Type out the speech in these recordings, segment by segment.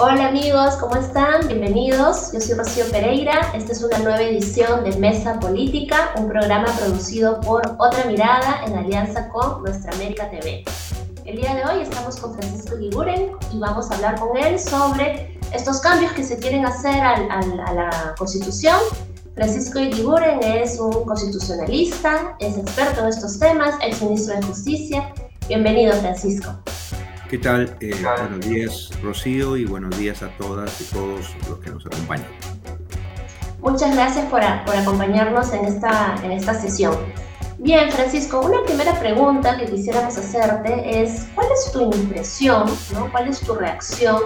Hola amigos, ¿cómo están? Bienvenidos. Yo soy Rocío Pereira. Esta es una nueva edición de Mesa Política, un programa producido por Otra Mirada en alianza con Nuestra América TV. El día de hoy estamos con Francisco Guiguren y vamos a hablar con él sobre estos cambios que se quieren hacer a la Constitución. Francisco Guiguren es un constitucionalista, es experto en estos temas, es ministro de Justicia. Bienvenido, Francisco. ¿Qué tal? Eh, buenos días, Rocío, y buenos días a todas y todos los que nos acompañan. Muchas gracias por, por acompañarnos en esta, en esta sesión. Bien, Francisco, una primera pregunta que quisiéramos hacerte es, ¿cuál es tu impresión, ¿no? cuál es tu reacción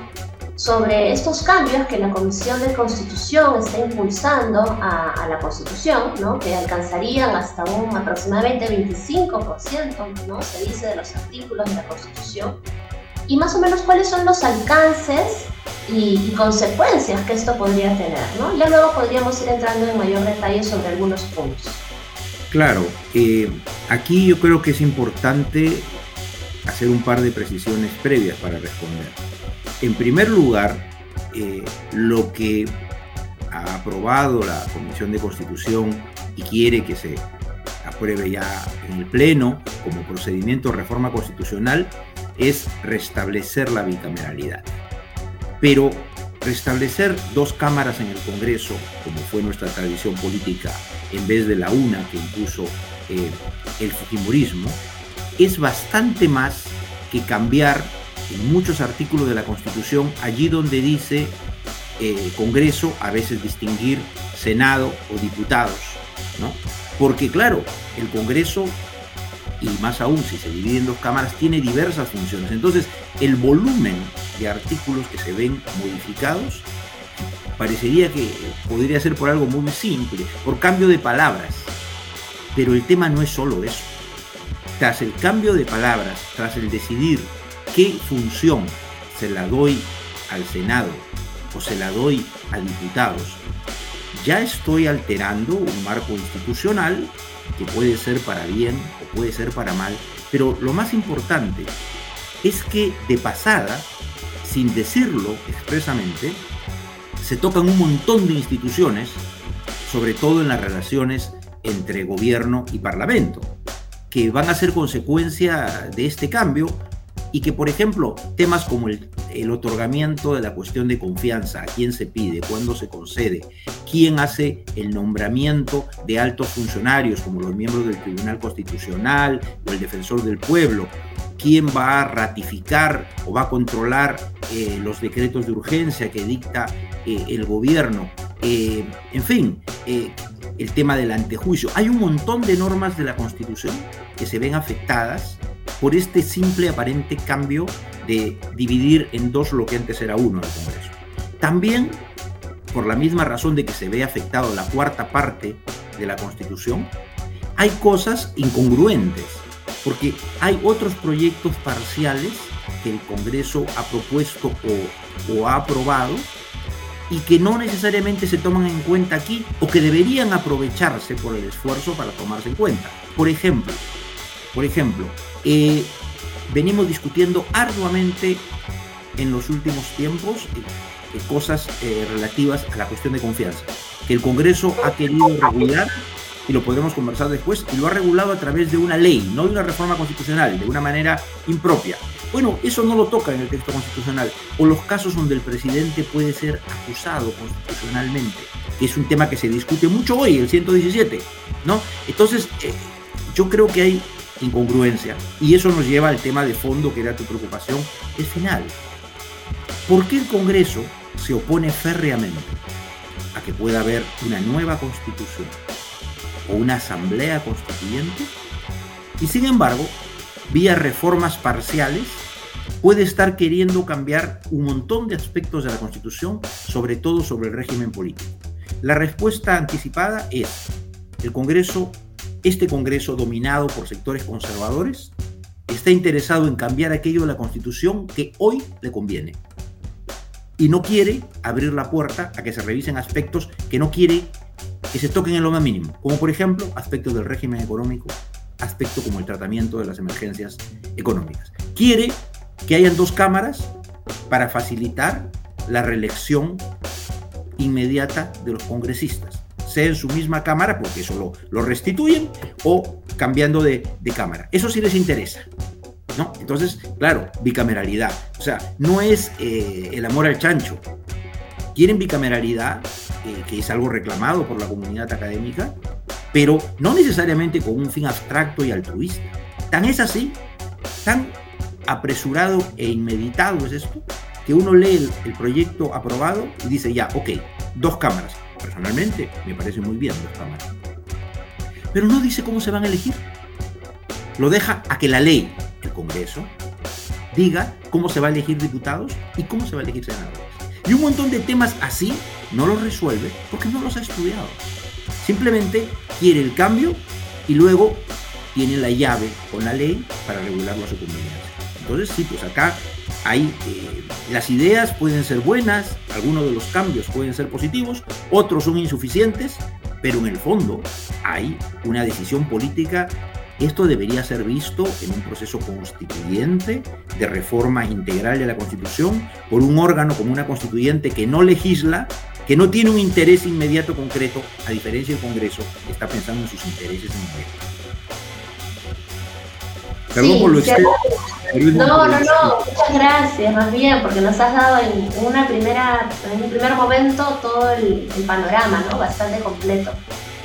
sobre estos cambios que la Comisión de Constitución está impulsando a, a la Constitución, ¿no? que alcanzarían hasta un aproximadamente 25%, ¿no? se dice, de los artículos de la Constitución? Y más o menos cuáles son los alcances y, consecuencias que esto podría tener, ¿no? Ya luego podríamos ir entrando en mayor detalle sobre algunos puntos. Claro, eh, aquí yo creo que es importante hacer un par de precisiones previas para responder. En primer lugar, eh, lo que ha aprobado la Comisión de Constitución y quiere que se apruebe ya en el Pleno como procedimiento de reforma constitucional es restablecer la bicameralidad. Pero restablecer dos cámaras en el Congreso, como fue nuestra tradición política, en vez de la una que impuso eh, el Fujimorismo, es bastante más que cambiar en muchos artículos de la Constitución allí donde dice eh, Congreso, a veces distinguir Senado o diputados, ¿no? Porque claro, el Congreso y más aún si se divide en dos cámaras, tiene diversas funciones. Entonces, el volumen de artículos que se ven modificados parecería que podría ser por algo muy simple, por cambio de palabras. Pero el tema no es solo eso. Tras el cambio de palabras, tras el decidir qué función se la doy al Senado o se la doy a diputados, ya estoy alterando un marco institucional que puede ser para bien o puede ser para mal, pero lo más importante es que de pasada, sin decirlo expresamente, se tocan un montón de instituciones, sobre todo en las relaciones entre gobierno y parlamento, que van a ser consecuencia de este cambio y que, por ejemplo, temas como el, otorgamiento de la cuestión de confianza, a quién se pide, cuándo se concede, quién hace el nombramiento de altos funcionarios como los miembros del Tribunal Constitucional o el defensor del pueblo, quién va a ratificar o va a controlar eh, los decretos de urgencia que dicta eh, el gobierno, eh, en fin, el tema del antejuicio. Hay un montón de normas de la Constitución que se ven afectadas por este simple aparente cambio de dividir en dos lo que antes era uno el Congreso. También por la misma razón de que se ve afectado la cuarta parte de la Constitución, hay cosas incongruentes, porque hay otros proyectos parciales que el Congreso ha propuesto o, o ha aprobado y que no necesariamente se toman en cuenta aquí o que deberían aprovecharse por el esfuerzo para tomarse en cuenta. Por ejemplo, por ejemplo, eh, venimos discutiendo arduamente en los últimos tiempos eh, eh, cosas relativas a la cuestión de confianza, que el Congreso ha querido regular, y lo podremos conversar después, y lo ha regulado a través de una ley, no de una reforma constitucional, de una manera impropia. Bueno, eso no lo toca en el texto constitucional, o los casos donde el presidente puede ser acusado constitucionalmente, que es un tema que se discute mucho hoy, el 117, ¿no? Entonces, yo creo que hay incongruencia. Y eso nos lleva al tema de fondo que era tu preocupación, el final. ¿Por qué el Congreso se opone férreamente a que pueda haber una nueva constitución o una asamblea constituyente? Y sin embargo, vía reformas parciales, puede estar queriendo cambiar un montón de aspectos de la Constitución, sobre todo sobre el régimen político. La respuesta anticipada es, el Congreso este Congreso, dominado por sectores conservadores, está interesado en cambiar aquello de la Constitución que hoy le conviene. Y no quiere abrir la puerta a que se revisen aspectos que no quiere que se toquen en lo más mínimo, como por ejemplo aspectos del régimen económico, aspectos como el tratamiento de las emergencias económicas. Quiere que hayan dos cámaras para facilitar la reelección inmediata de los congresistas, sea en su misma cámara, porque eso lo, restituyen, o cambiando de, cámara. Eso sí les interesa. ¿no? Entonces, claro, bicameralidad. O sea, no es eh, el amor al chancho. Quieren bicameralidad, eh, que es algo reclamado por la comunidad académica, pero no necesariamente con un fin abstracto y altruista. Tan es así, tan apresurado e inmeditado es esto, que uno lee el, proyecto aprobado y dice ya, ok, dos cámaras. Personalmente me parece muy bien dos cámaras. Pero no dice cómo se van a elegir. Lo deja a que la ley, el Congreso, diga cómo se va a elegir diputados y cómo se va a elegir senadores. Y un montón de temas así no los resuelve porque no los ha estudiado. Simplemente quiere el cambio y luego tiene la llave con la ley para regularlo a su. Entonces sí, pues acá hay, eh, las ideas pueden ser buenas, algunos de los cambios pueden ser positivos, otros son insuficientes, pero en el fondo hay una decisión política. Esto debería ser visto en un proceso constituyente de reforma integral de la Constitución por un órgano como una constituyente que no legisla, que no tiene un interés inmediato concreto, a diferencia del Congreso, que está pensando en sus intereses inmediatos. Perdón por lo no, no, no, muchas gracias, más bien, porque nos has dado en, una primera, en un primer momento todo el, panorama, ¿no? Bastante completo.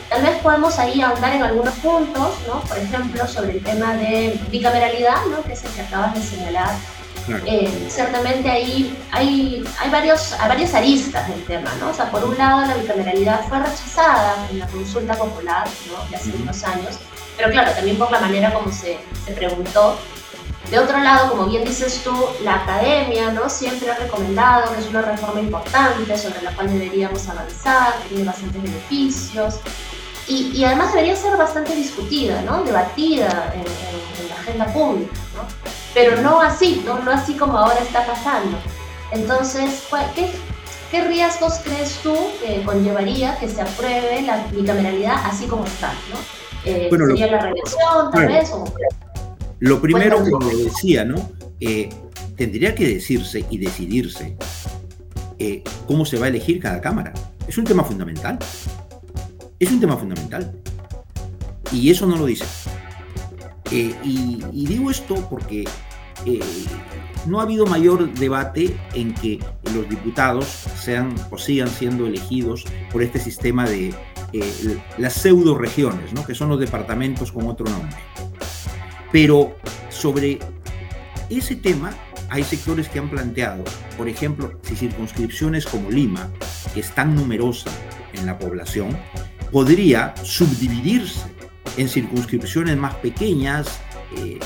Tal vez podemos ahí ahondar en algunos puntos, ¿no? Por ejemplo, sobre el tema de bicameralidad, ¿no? Que es el que acabas de señalar. Eh, ciertamente ahí hay, hay, varios, hay varias aristas del tema, ¿no? O sea, por un lado la bicameralidad fue rechazada en la consulta popular, ¿no? De hace unos años, pero claro, también por la manera como se, se preguntó de otro lado, como bien dices tú, la academia ¿no? siempre ha recomendado que es una reforma importante sobre la cual deberíamos avanzar, que tiene bastantes beneficios y, y además debería ser bastante discutida, ¿no? debatida en, la agenda pública, ¿no? pero no así, ¿no? no así como ahora está pasando. Entonces, ¿qué, ¿qué riesgos crees tú que conllevaría que se apruebe la bicameralidad así como está? ¿no? Eh, ¿Sería la reelección, tal vez? O... Lo primero, como decía, ¿no? Eh, tendría que decirse y decidirse eh, cómo se va a elegir cada cámara. Es un tema fundamental. Es un tema fundamental. Y eso no lo dice. Eh, y, digo esto porque no ha habido mayor debate en que los diputados sean o sigan siendo elegidos por este sistema de las pseudo regiones, ¿no? que son los departamentos con otro nombre. Pero sobre ese tema hay sectores que han planteado, por ejemplo, si circunscripciones como Lima, que es tan numerosa en la población, podría subdividirse en circunscripciones más pequeñas, eh,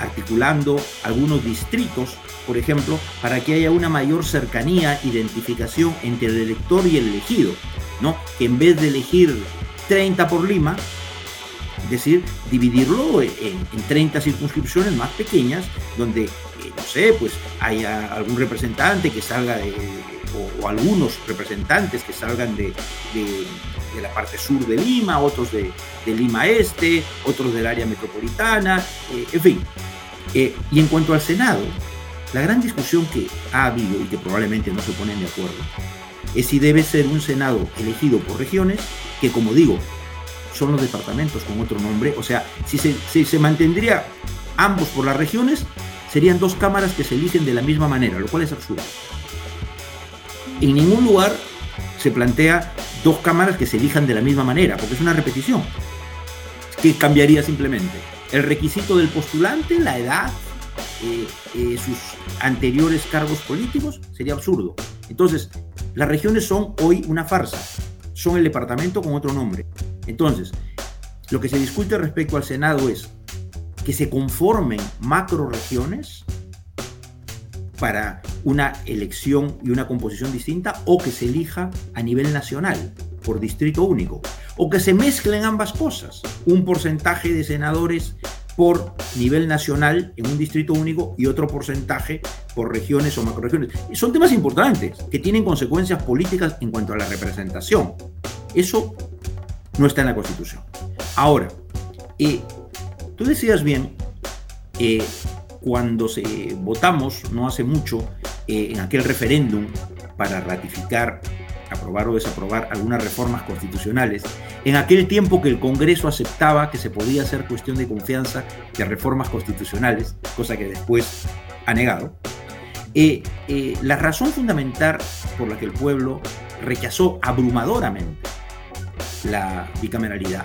articulando algunos distritos, por ejemplo, para que haya una mayor cercanía, identificación entre el elector y el elegido, ¿no? Que en vez de elegir 30 por Lima, es decir, dividirlo en, 30 circunscripciones más pequeñas, donde, eh, no sé, pues haya algún representante que salga de, o, algunos representantes que salgan de, la parte sur de Lima, otros de, Lima Este, otros del área metropolitana, eh, en fin. Eh, y en cuanto al Senado, la gran discusión que ha habido y que probablemente no se ponen de acuerdo es si debe ser un Senado elegido por regiones, que como digo, son los departamentos con otro nombre. O sea, si se, mantendría ambos por las regiones, serían dos cámaras que se eligen de la misma manera, lo cual es absurdo. En ningún lugar se plantea dos cámaras que se elijan de la misma manera, porque es una repetición. ¿Qué cambiaría simplemente? El requisito del postulante, la edad, eh, eh, sus anteriores cargos políticos, sería absurdo. Entonces, las regiones son hoy una farsa. Son el departamento con otro nombre. Entonces, lo que se discute respecto al Senado es que se conformen macroregiones para una elección y una composición distinta o que se elija a nivel nacional por distrito único o que se mezclen ambas cosas, un porcentaje de senadores por nivel nacional en un distrito único y otro porcentaje por regiones o macroregiones. Son temas importantes que tienen consecuencias políticas en cuanto a la representación. Eso no está en la Constitución. Ahora, eh, tú decías bien, eh, cuando se votamos, no hace mucho, eh, en aquel referéndum para ratificar, aprobar o desaprobar algunas reformas constitucionales, en aquel tiempo que el Congreso aceptaba que se podía hacer cuestión de confianza de reformas constitucionales, cosa que después ha negado, eh, eh, la razón fundamental por la que el pueblo rechazó abrumadoramente la bicameralidad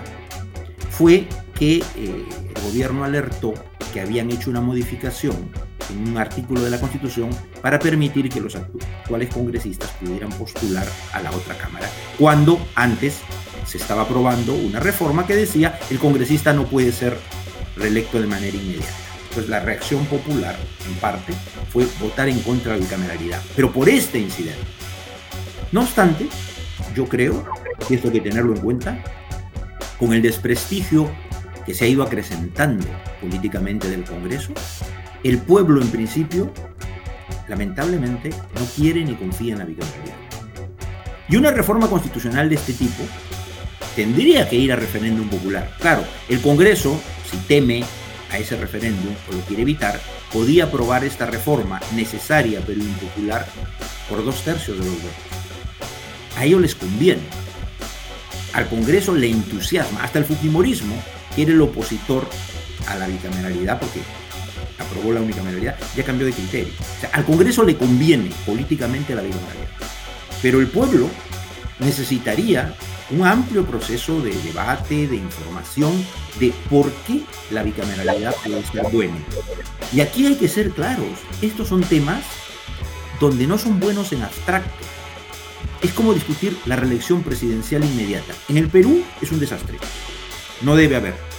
fue que eh, el gobierno alertó que habían hecho una modificación un artículo de la Constitución para permitir que los actuales congresistas pudieran postular a la otra Cámara, cuando antes se estaba aprobando una reforma que decía el congresista no puede ser reelecto de manera inmediata. Entonces la reacción popular, en parte, fue votar en contra de la bicameralidad, pero por este incidente. No obstante, yo creo, y esto hay que tenerlo en cuenta, con el desprestigio que se ha ido acrecentando políticamente del Congreso, el pueblo en principio, lamentablemente, no quiere ni confía en la bicameralidad. Y una reforma constitucional de este tipo tendría que ir a referéndum popular. Claro, el Congreso, si teme a ese referéndum o lo quiere evitar, podía aprobar esta reforma necesaria pero impopular por dos tercios de los votos. A ellos les conviene. Al Congreso le entusiasma. Hasta el Fujimorismo, que era el opositor a la bicameralidad, porque aprobó la unicameralidad, ya cambió de criterio. O sea, al Congreso le conviene políticamente la bicameralidad. Pero el pueblo necesitaría un amplio proceso de debate, de información, de por qué la bicameralidad puede ser buena. Y aquí hay que ser claros, estos son temas donde no son buenos en abstracto. Es como discutir la reelección presidencial inmediata. En el Perú es un desastre. No debe haber.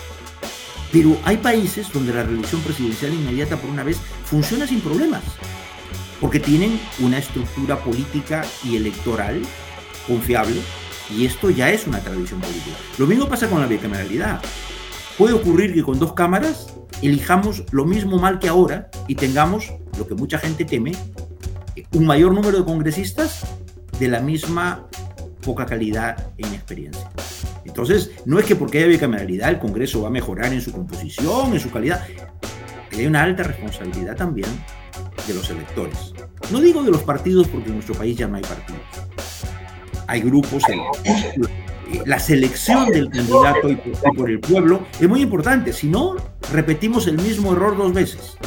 Pero hay países donde la reelección presidencial inmediata por una vez funciona sin problemas. Porque tienen una estructura política y electoral confiable y esto ya es una tradición política. Lo mismo pasa con la bicameralidad. Puede ocurrir que con dos cámaras elijamos lo mismo mal que ahora y tengamos, lo que mucha gente teme, un mayor número de congresistas de la misma poca calidad e inexperiencia. Entonces, no es que porque haya bicameralidad el Congreso va a mejorar en su composición, en su calidad. Hay una alta responsabilidad también de los electores. No digo de los partidos porque en nuestro país ya no hay partidos hay grupos, la selección del candidato y por, el pueblo es muy importante, si no, repetimos el mismo error dos veces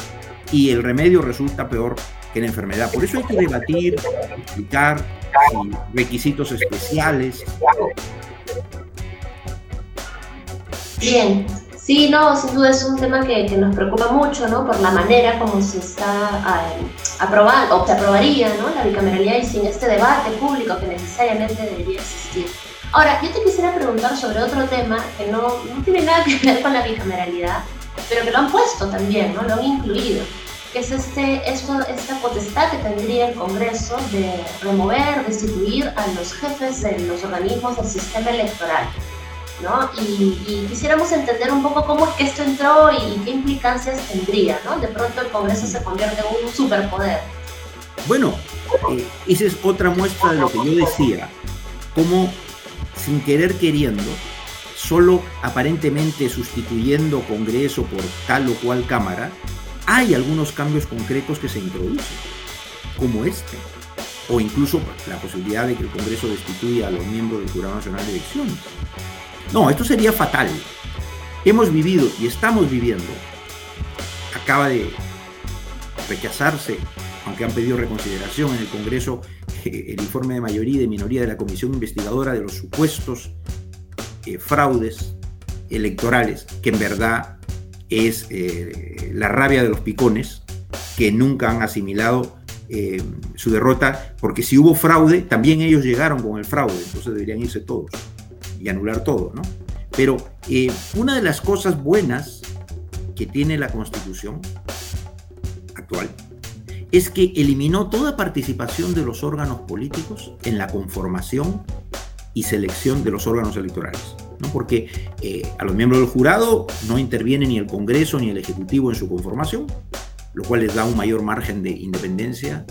y el remedio resulta peor que la enfermedad. Por eso hay que debatir, explicar requisitos especiales. Bien, Sí, no, sin duda es un tema que, nos preocupa mucho, ¿no? Por la manera como se está aprobando, o se aprobaría, ¿no? La bicameralidad y sin este debate público que necesariamente debería existir. Ahora, yo te quisiera preguntar sobre otro tema que no, no tiene nada que ver con la bicameralidad, pero que lo han puesto también, ¿no? Lo han incluido, que es este, esto, esta potestad que tendría el Congreso de remover, destituir a los jefes de los organismos del sistema electoral. ¿No? Y, quisiéramos entender un poco cómo es que esto entró y qué implicancias tendría, ¿no? De pronto el Congreso se convierte en un superpoder. Bueno, eh, esa es otra muestra de lo que yo decía, cómo sin querer queriendo, solo aparentemente sustituyendo Congreso por tal o cual Cámara, hay algunos cambios concretos que se introducen, como este, o incluso la posibilidad de que el Congreso destituya a los miembros del Jurado Nacional de Elecciones. No, esto sería fatal. Hemos vivido y estamos viviendo. Acaba de rechazarse, aunque han pedido reconsideración en el Congreso, eh, el informe de mayoría y de minoría de la Comisión Investigadora de los supuestos eh, fraudes electorales, que en verdad es eh, la rabia de los picones, que nunca han asimilado su derrota, porque si hubo fraude, también ellos llegaron con el fraude, entonces deberían irse todos y anular todo, ¿no? Pero eh, una de las cosas buenas que tiene la Constitución actual es que eliminó toda participación de los órganos políticos en la conformación y selección de los órganos electorales. ¿no? Porque eh, a los miembros del jurado no interviene ni el Congreso ni el Ejecutivo en su conformación, lo cual les da un mayor margen de independencia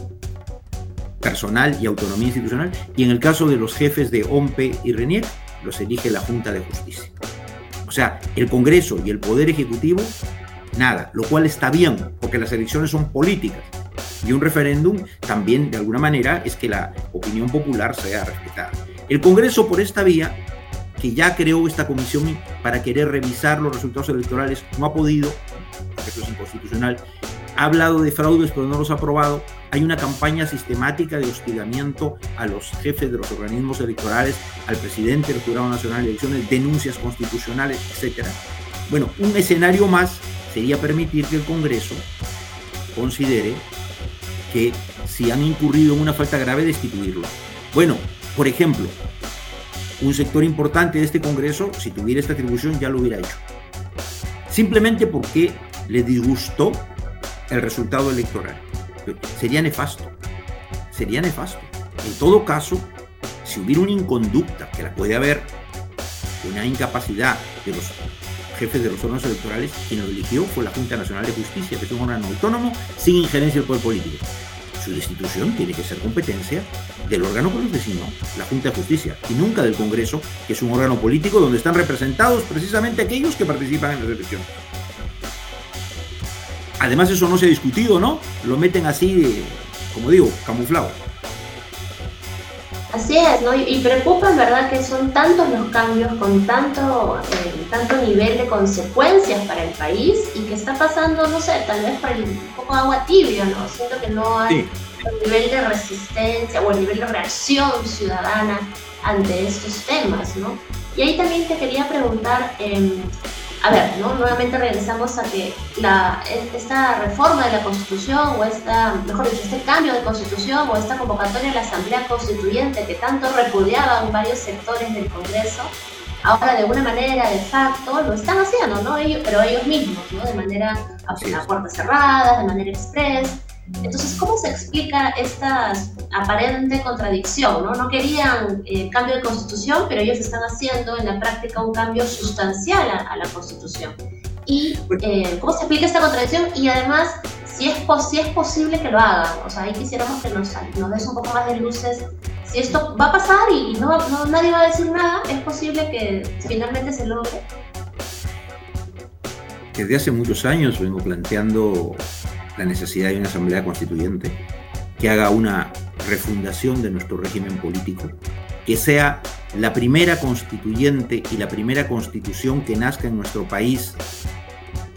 personal y autonomía institucional. Y en el caso de los jefes de OMPE y RENIEC, los elige la Junta de Justicia. O sea, el Congreso y el Poder Ejecutivo, nada, lo cual está bien, porque las elecciones son políticas. Y un referéndum también, de alguna manera, es que la opinión popular sea respetada. El Congreso, por esta vía, que ya creó esta comisión para querer revisar los resultados electorales, no ha podido, porque es inconstitucional, ha hablado de fraudes pero no los ha aprobado, hay una campaña sistemática de hostigamiento a los jefes de los organismos electorales, al presidente del Jurado Nacional de Elecciones, denuncias constitucionales, etc. Bueno, un escenario más sería permitir que el Congreso considere que si han incurrido en una falta grave, destituirlo. Bueno, por ejemplo, un sector importante de este Congreso, si tuviera esta atribución, ya lo hubiera hecho. Simplemente porque le disgustó el resultado electoral. Sería nefasto. Sería nefasto. En todo caso, si hubiera una inconducta, que la puede haber, una incapacidad de los jefes de los órganos electorales, quien lo eligió fue la Junta Nacional de Justicia, que es un órgano autónomo sin injerencia del poder político. Su destitución tiene que ser competencia del órgano que los designó, la Junta de Justicia, y nunca del Congreso, que es un órgano político donde están representados precisamente aquellos que participan en las elecciones. Además eso no se ha discutido, ¿no? Lo meten así, como digo, camuflado. Así es, ¿no? Y, preocupa, ¿verdad?, que son tantos los cambios con tanto, eh, tanto nivel de consecuencias para el país y que está pasando, no sé, tal vez por un poco agua tibia, ¿no? Siento que no hay el nivel de resistencia o el nivel de reacción ciudadana ante estos temas, ¿no? Y ahí también te quería preguntar, eh, a ver, ¿no? nuevamente regresamos a que la, esta reforma de la Constitución o esta, mejor dicho, este cambio de Constitución o esta convocatoria de la Asamblea Constituyente que tanto repudiaban varios sectores del Congreso, ahora de una manera de facto lo están haciendo, ¿no? Ellos, pero ellos mismos, ¿no? De manera a, a puertas cerradas, de manera express. Entonces, ¿cómo se explica esta aparente contradicción? No, no querían eh, cambio de constitución, pero ellos están haciendo en la práctica un cambio sustancial a, la constitución. ¿Y eh, cómo se explica esta contradicción? Y además, si es, si es posible que lo hagan. O sea, ahí quisiéramos que nos, nos des un poco más de luces. Si esto va a pasar y, no, no, nadie va a decir nada, ¿es posible que finalmente se logre? Desde hace muchos años vengo planteando la necesidad de una asamblea constituyente que haga una refundación de nuestro régimen político, que sea la primera constituyente y la primera constitución que nazca en nuestro país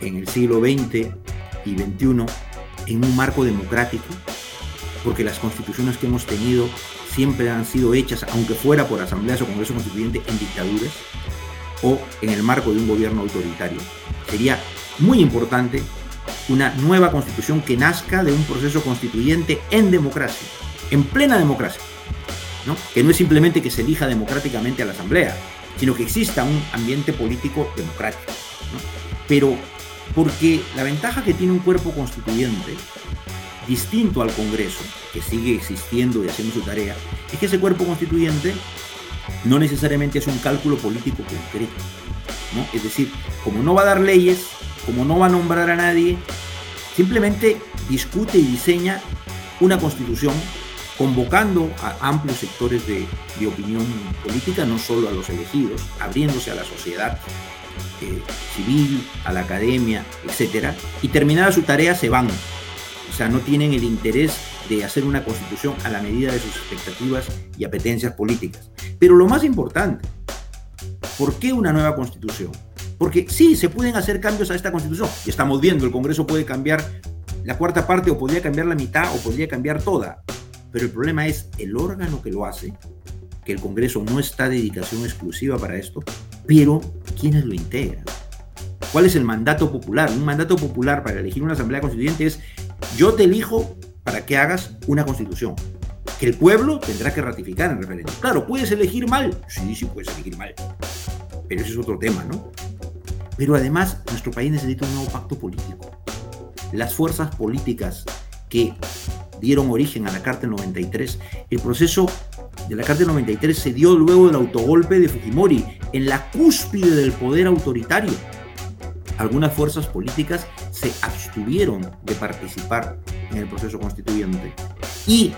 en el siglo XX y XXI en un marco democrático, porque las constituciones que hemos tenido siempre han sido hechas, aunque fuera por asambleas o congreso constituyente, en dictaduras o en el marco de un gobierno autoritario. Sería muy importante una nueva constitución que nazca de un proceso constituyente en democracia, en plena democracia. ¿no? Que no es simplemente que se elija democráticamente a la Asamblea, sino que exista un ambiente político democrático. Pero porque la ventaja que tiene un cuerpo constituyente, distinto al Congreso, que sigue existiendo y haciendo su tarea, es que ese cuerpo constituyente no necesariamente es un cálculo político concreto. ¿no? Es decir, como no va a dar leyes, como no va a nombrar a nadie, simplemente discute y diseña una constitución convocando a amplios sectores de, opinión política, no solo a los elegidos, abriéndose a la sociedad eh, civil, a la academia, etc. Y terminada su tarea se van. O sea, no tienen el interés de hacer una constitución a la medida de sus expectativas y apetencias políticas. Pero lo más importante, ¿por qué una nueva constitución? Porque sí, se pueden hacer cambios a esta constitución. Y estamos viendo, el Congreso puede cambiar la cuarta parte o podría cambiar la mitad o podría cambiar toda. Pero el problema es el órgano que lo hace, que el Congreso no está dedicación exclusiva para esto, pero ¿quiénes lo integran? ¿Cuál es el mandato popular? Un mandato popular para elegir una asamblea constituyente es yo te elijo para que hagas una constitución que el pueblo tendrá que ratificar en referéndum. Claro, puedes elegir mal. Sí, sí, puedes elegir mal. Pero ese es otro tema, ¿no? Pero además, nuestro país necesita un nuevo pacto político. Las fuerzas políticas que dieron origen a la Carta 93, el proceso de la Carta 93 se dio luego del autogolpe de Fujimori, en la cúspide del poder autoritario. Algunas fuerzas políticas se abstuvieron de participar en el proceso constituyente. Y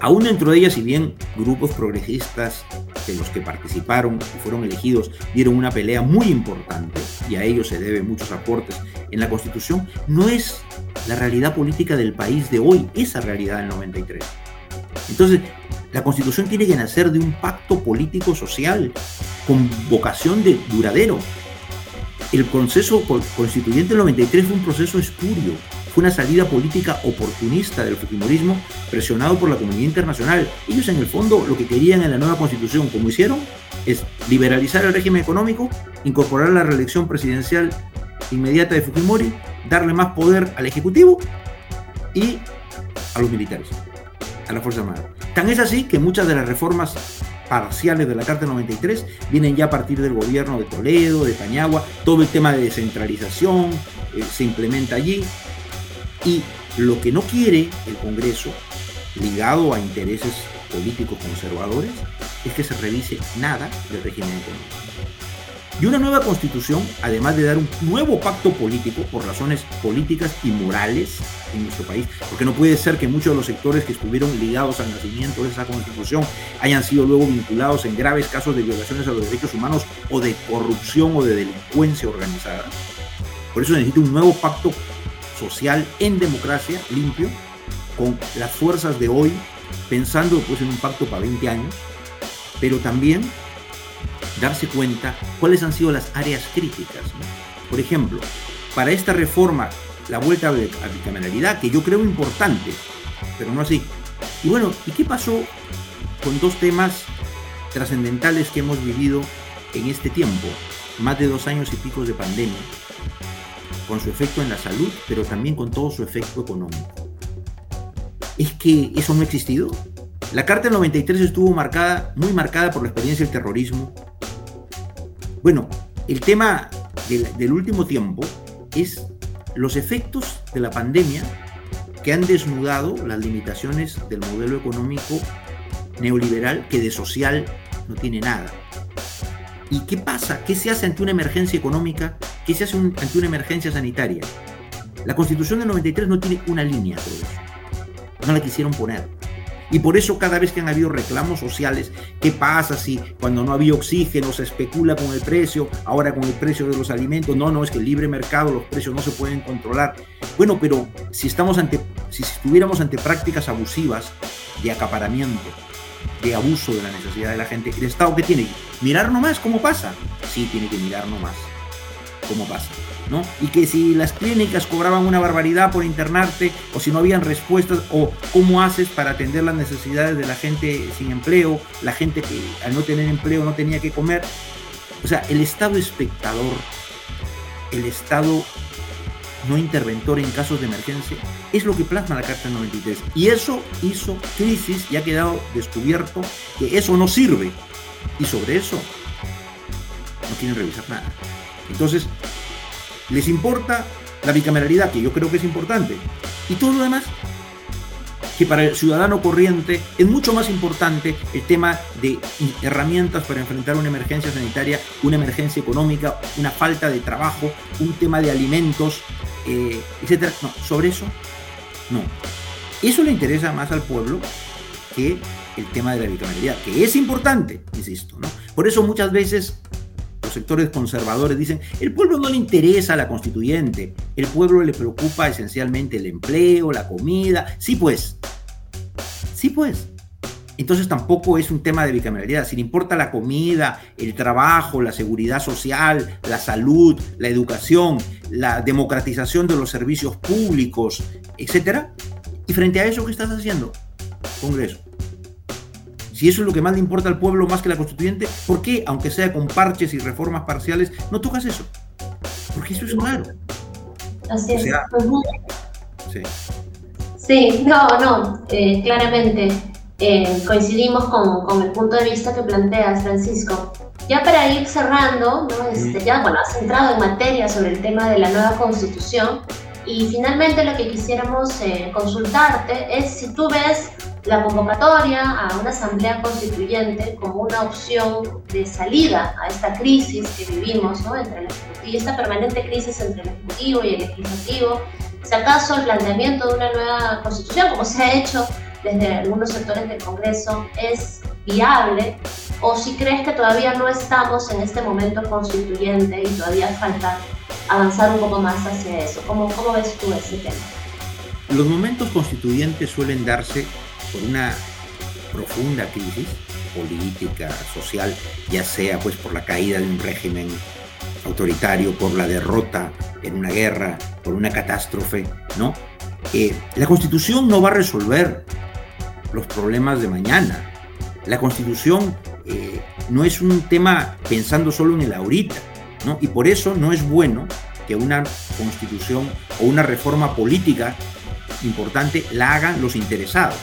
aún dentro de ellas, si bien grupos progresistas de los que participaron y fueron elegidos dieron una pelea muy importante, y a ellos se deben muchos aportes en la Constitución, no es la realidad política del país de hoy, esa realidad del 93. Entonces, la constitución tiene que nacer de un pacto político social con vocación de duradero. El proceso constituyente del 93 fue un proceso espurio, fue una salida política oportunista del fujimorismo presionado por la comunidad internacional. Ellos en el fondo lo que querían en la nueva constitución, como hicieron, es liberalizar el régimen económico, incorporar la reelección presidencial inmediata de Fujimori, darle más poder al Ejecutivo y a los militares, a la Fuerza Armada. Tan es así que muchas de las reformas parciales de la Carta 93 vienen ya a partir del gobierno de Toledo, de Pañagua, todo el tema de descentralización eh, se implementa allí y lo que no quiere el Congreso, ligado a intereses políticos conservadores, es que se revise nada del régimen económico. Y una nueva constitución, además de dar un nuevo pacto político por razones políticas y morales en nuestro país, porque no puede ser que muchos de los sectores que estuvieron ligados al nacimiento de esa constitución hayan sido luego vinculados en graves casos de violaciones a los derechos humanos o de corrupción o de delincuencia organizada. Por eso necesita un nuevo pacto social en democracia limpio con las fuerzas de hoy, pensando pues en un pacto para 20 años, pero también darse cuenta cuáles han sido las áreas críticas. Por ejemplo, para esta reforma, la vuelta a la bicameralidad, que yo creo importante, pero no así. Y bueno, ¿y qué pasó con dos temas trascendentales que hemos vivido en este tiempo? Más de dos años y pico de pandemia, con su efecto en la salud, pero también con todo su efecto económico. ¿Es que eso no ha existido? La Carta del 93 estuvo marcada, muy marcada por la experiencia del terrorismo, bueno, el tema del, último tiempo es los efectos de la pandemia que han desnudado las limitaciones del modelo económico neoliberal que de social no tiene nada. ¿Y qué pasa? ¿Qué se hace ante una emergencia económica? ¿Qué se hace ante una emergencia sanitaria? La constitución del 93 no tiene una línea sobre eso. No la quisieron poner. Y por eso cada vez que han habido reclamos sociales, ¿qué pasa si cuando no había oxígeno se especula con el precio, ahora con el precio de los alimentos? No, no, es que el libre mercado, los precios no se pueden controlar. Bueno, pero si estamos ante, si estuviéramos ante prácticas abusivas de acaparamiento, de abuso de la necesidad de la gente, ¿el Estado qué tiene? ¿Mirar nomás cómo pasa? Sí, tiene que mirar nomás cómo pasa. Y que si las clínicas cobraban una barbaridad por internarte, o si no habían respuestas, o cómo haces para atender las necesidades de la gente sin empleo, la gente que al no tener empleo no tenía que comer. O sea, el Estado espectador, el Estado no interventor en casos de emergencia, es lo que plasma la Carta 93. Y eso hizo crisis y ha quedado descubierto que eso no sirve. Y sobre eso no quieren revisar nada. Entonces, les importa la bicameralidad, que yo creo que es importante. Y todo lo demás, que para el ciudadano corriente es mucho más importante el tema de herramientas para enfrentar una emergencia sanitaria, una emergencia económica, una falta de trabajo, un tema de alimentos, eh, etc. No, sobre eso, no. Eso le interesa más al pueblo que el tema de la bicameralidad, que es importante, insisto. Por eso muchas veces sectores conservadores dicen, el pueblo no le interesa a la constituyente, el pueblo le preocupa esencialmente el empleo, la comida. Sí, pues. Sí, pues. Entonces tampoco es un tema de bicameralidad. Si le importa la comida, el trabajo, la seguridad social, la salud, la educación, la democratización de los servicios públicos, etc. Y frente a eso, ¿qué estás haciendo? Congreso. Si eso es lo que más le importa al pueblo más que la constituyente, ¿por qué, aunque sea con parches y reformas parciales, no tocas eso? Porque eso es claro. Así es. sí. sí. no, no, eh, claramente eh, coincidimos con, con, el punto de vista que planteas, Francisco. Ya para ir cerrando, ¿no? este, ya bueno, has entrado en materia sobre el tema de la nueva constitución y finalmente lo que quisiéramos eh, consultarte es si tú ves la convocatoria a una asamblea constituyente como una opción de salida a esta crisis que vivimos, ¿no? entre y esta permanente crisis entre el Ejecutivo y el Legislativo. Si acaso el planteamiento de una nueva constitución, como se ha hecho desde algunos sectores del Congreso, es viable, o si crees que todavía no estamos en este momento constituyente y todavía falta avanzar un poco más hacia eso. ¿Cómo, cómo ves tú ese tema? Los momentos constituyentes suelen darse por una profunda crisis política, social, ya sea pues por la caída de un régimen autoritario, por la derrota en una guerra, por una catástrofe, ¿no? Eh, la constitución no va a resolver los problemas de mañana. La constitución eh, no es un tema pensando solo en el ahorita, ¿no? Y por eso no es bueno que una constitución o una reforma política importante la hagan los interesados.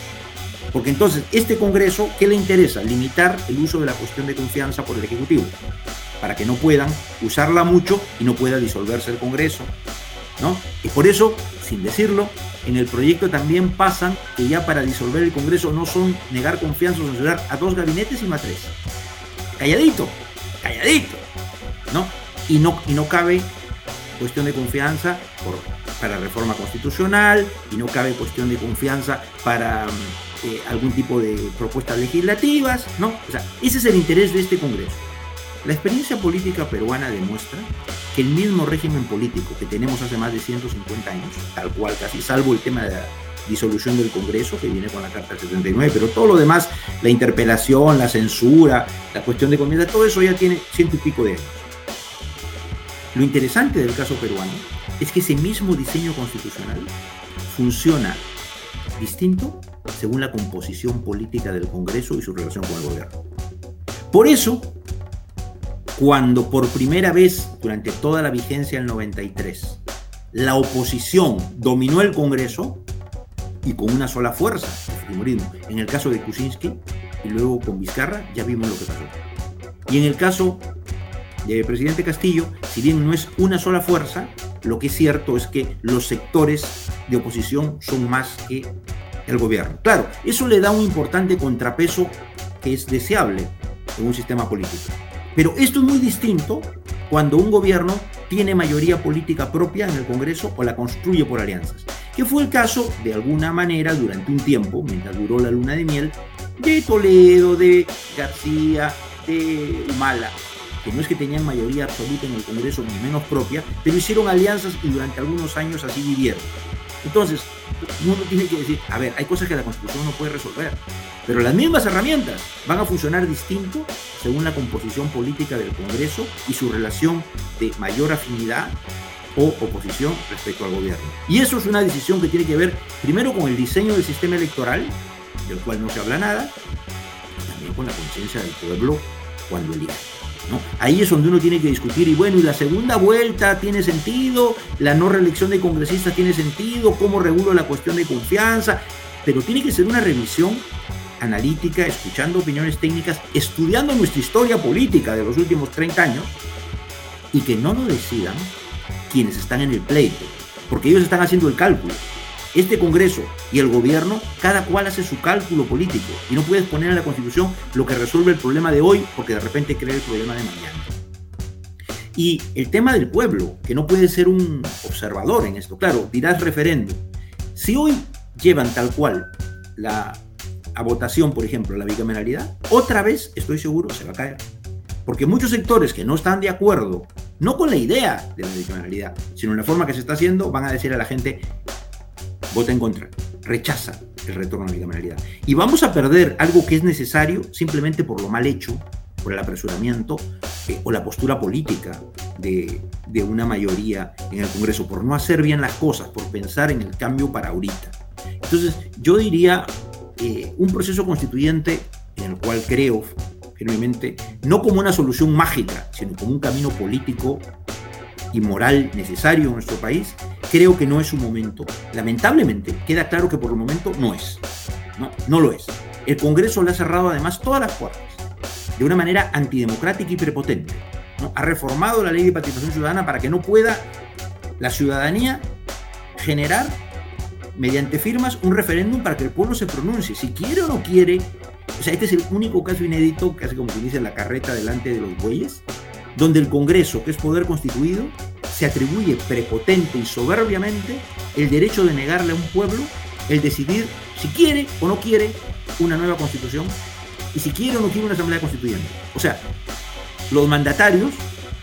Porque entonces, este Congreso, ¿qué le interesa? Limitar el uso de la cuestión de confianza por el Ejecutivo, para que no puedan usarla mucho y no pueda disolverse el Congreso. ¿no? Y por eso, sin decirlo, en el proyecto también pasan que ya para disolver el Congreso no son negar confianza o censurar a dos gabinetes y más tres. Calladito, calladito, ¿no? Y no, y no cabe cuestión de confianza por, para reforma constitucional y no cabe cuestión de confianza para eh, algún tipo de propuestas legislativas, ¿no? O sea, ese es el interés de este Congreso. La experiencia política peruana demuestra que el mismo régimen político que tenemos hace más de 150 años, tal cual casi, salvo el tema de la disolución del Congreso, que viene con la Carta 79, pero todo lo demás, la interpelación, la censura, la cuestión de comida, todo eso ya tiene ciento y pico de años. Lo interesante del caso peruano es que ese mismo diseño constitucional funciona distinto según la composición política del Congreso y su relación con el gobierno. Por eso, cuando por primera vez durante toda la vigencia del 93 la oposición dominó el Congreso y con una sola fuerza, En el caso de Kuczynski y luego con Vizcarra ya vimos lo que pasó. Y en el caso del presidente Castillo, si bien no es una sola fuerza, lo que es cierto es que los sectores de oposición son más que el gobierno. Claro, eso le da un importante contrapeso que es deseable en un sistema político. Pero esto es muy distinto cuando un gobierno tiene mayoría política propia en el Congreso o la construye por alianzas, que fue el caso de alguna manera durante un tiempo, mientras duró la luna de miel, de Toledo, de García, de Humala, que no es que tenían mayoría absoluta en el Congreso ni menos propia, pero hicieron alianzas y durante algunos años así vivieron. Entonces, uno tiene que decir, a ver, hay cosas que la Constitución no puede resolver, pero las mismas herramientas van a funcionar distinto según la composición política del Congreso y su relación de mayor afinidad o oposición respecto al gobierno. Y eso es una decisión que tiene que ver primero con el diseño del sistema electoral, del cual no se habla nada, y también con la conciencia del pueblo cuando elige. Ahí es donde uno tiene que discutir, y bueno, y la segunda vuelta tiene sentido, la no reelección de congresistas tiene sentido, cómo regulo la cuestión de confianza, pero tiene que ser una revisión analítica, escuchando opiniones técnicas, estudiando nuestra historia política de los últimos 30 años, y que no lo decidan quienes están en el pleito, porque ellos están haciendo el cálculo este Congreso y el gobierno, cada cual hace su cálculo político y no puedes poner en la Constitución lo que resuelve el problema de hoy porque de repente crea el problema de mañana. Y el tema del pueblo, que no puede ser un observador en esto. Claro, dirás referéndum. Si hoy llevan tal cual la, a votación, por ejemplo, la bicameralidad, otra vez, estoy seguro, se va a caer. Porque muchos sectores que no están de acuerdo, no con la idea de la bicameralidad, sino en la forma que se está haciendo, van a decir a la gente, vota en contra, rechaza el retorno a la bicameralidad. Y vamos a perder algo que es necesario simplemente por lo mal hecho, por el apresuramiento eh, o la postura política de, una mayoría en el Congreso, por no hacer bien las cosas, por pensar en el cambio para ahorita. Entonces, yo diría eh, un proceso constituyente en el cual creo firmemente, no como una solución mágica, sino como un camino político y moral necesario en nuestro país, creo que no es un momento. Lamentablemente, queda claro que por el momento no es. No, no lo es. El Congreso le ha cerrado además todas las puertas, de una manera antidemocrática y prepotente. Ha reformado la ley de participación ciudadana para que no pueda la ciudadanía generar mediante firmas un referéndum para que el pueblo se pronuncie, si quiere o no quiere. O sea, este es el único caso inédito, casi como se dice la carreta delante de los bueyes, donde el Congreso, que es poder constituido, se atribuye prepotente y soberbiamente el derecho de negarle a un pueblo el decidir si quiere o no quiere una nueva constitución y si quiere o no quiere una asamblea constituyente. O sea, los mandatarios,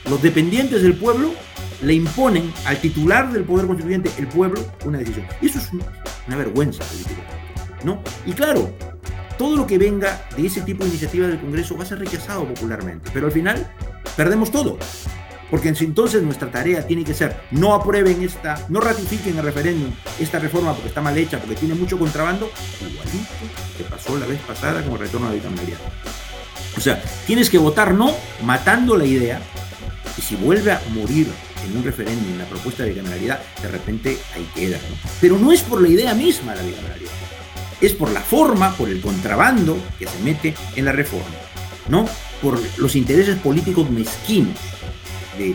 los dependientes del pueblo, le imponen al titular del poder constituyente, el pueblo, una decisión. Y eso es una vergüenza política. ¿no? Y claro, todo lo que venga de ese tipo de iniciativa del Congreso va a ser rechazado popularmente, pero al final perdemos todo. Porque entonces nuestra tarea tiene que ser no aprueben esta, no ratifiquen el referéndum esta reforma porque está mal hecha, porque tiene mucho contrabando, igualito que pasó la vez pasada con el retorno a la bicameralidad. O sea, tienes que votar no matando la idea y si vuelve a morir en un referéndum en la propuesta de bicameralidad, de repente ahí queda. Pero no es por la idea misma la bicameralidad, es por la forma, por el contrabando que se mete en la reforma, ¿no? Por los intereses políticos mezquinos de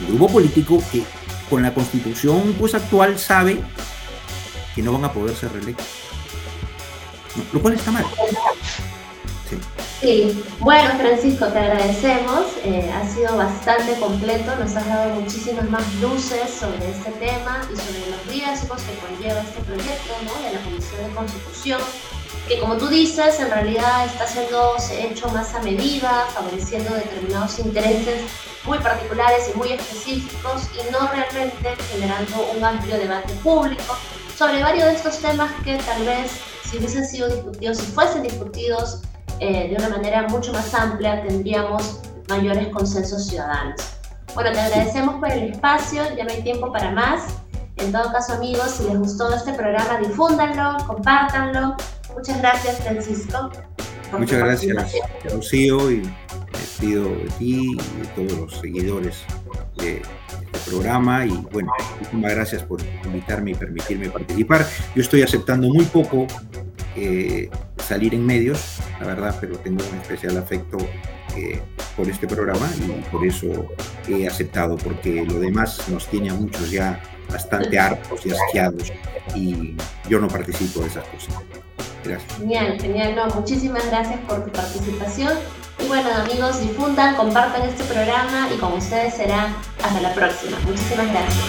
un grupo político que con la constitución pues, actual sabe que no van a poder ser reelectos. Lo cual está mal. Sí. bueno Francisco, te agradecemos. Eh, ha sido bastante completo, nos has dado muchísimas más luces sobre este tema y sobre los riesgos que conlleva este proyecto de la Comisión de Constitución, que como tú dices, en realidad está siendo hecho más a medida, favoreciendo determinados intereses muy particulares y muy específicos y no realmente generando un amplio debate público sobre varios de estos temas que tal vez si hubiesen sido discutidos, si fuesen discutidos eh, de una manera mucho más amplia, tendríamos mayores consensos ciudadanos. Bueno, te agradecemos por el espacio, ya no hay tiempo para más. En todo caso, amigos, si les gustó este programa, difúndanlo, compártanlo. Muchas gracias, Francisco. Muchas gracias, Rocío, y pido de ti y de todos los seguidores de este programa. Y bueno, muchísimas gracias por invitarme y permitirme participar. Yo estoy aceptando muy poco eh, salir en medios, la verdad, pero tengo un especial afecto eh, por este programa y por eso he aceptado, porque lo demás nos tiene a muchos ya bastante hartos y asqueados y yo no participo de esas cosas. Genial, genial. No, muchísimas gracias por tu participación. Y bueno, amigos, difundan, compartan este programa y con ustedes será hasta la próxima. Muchísimas gracias.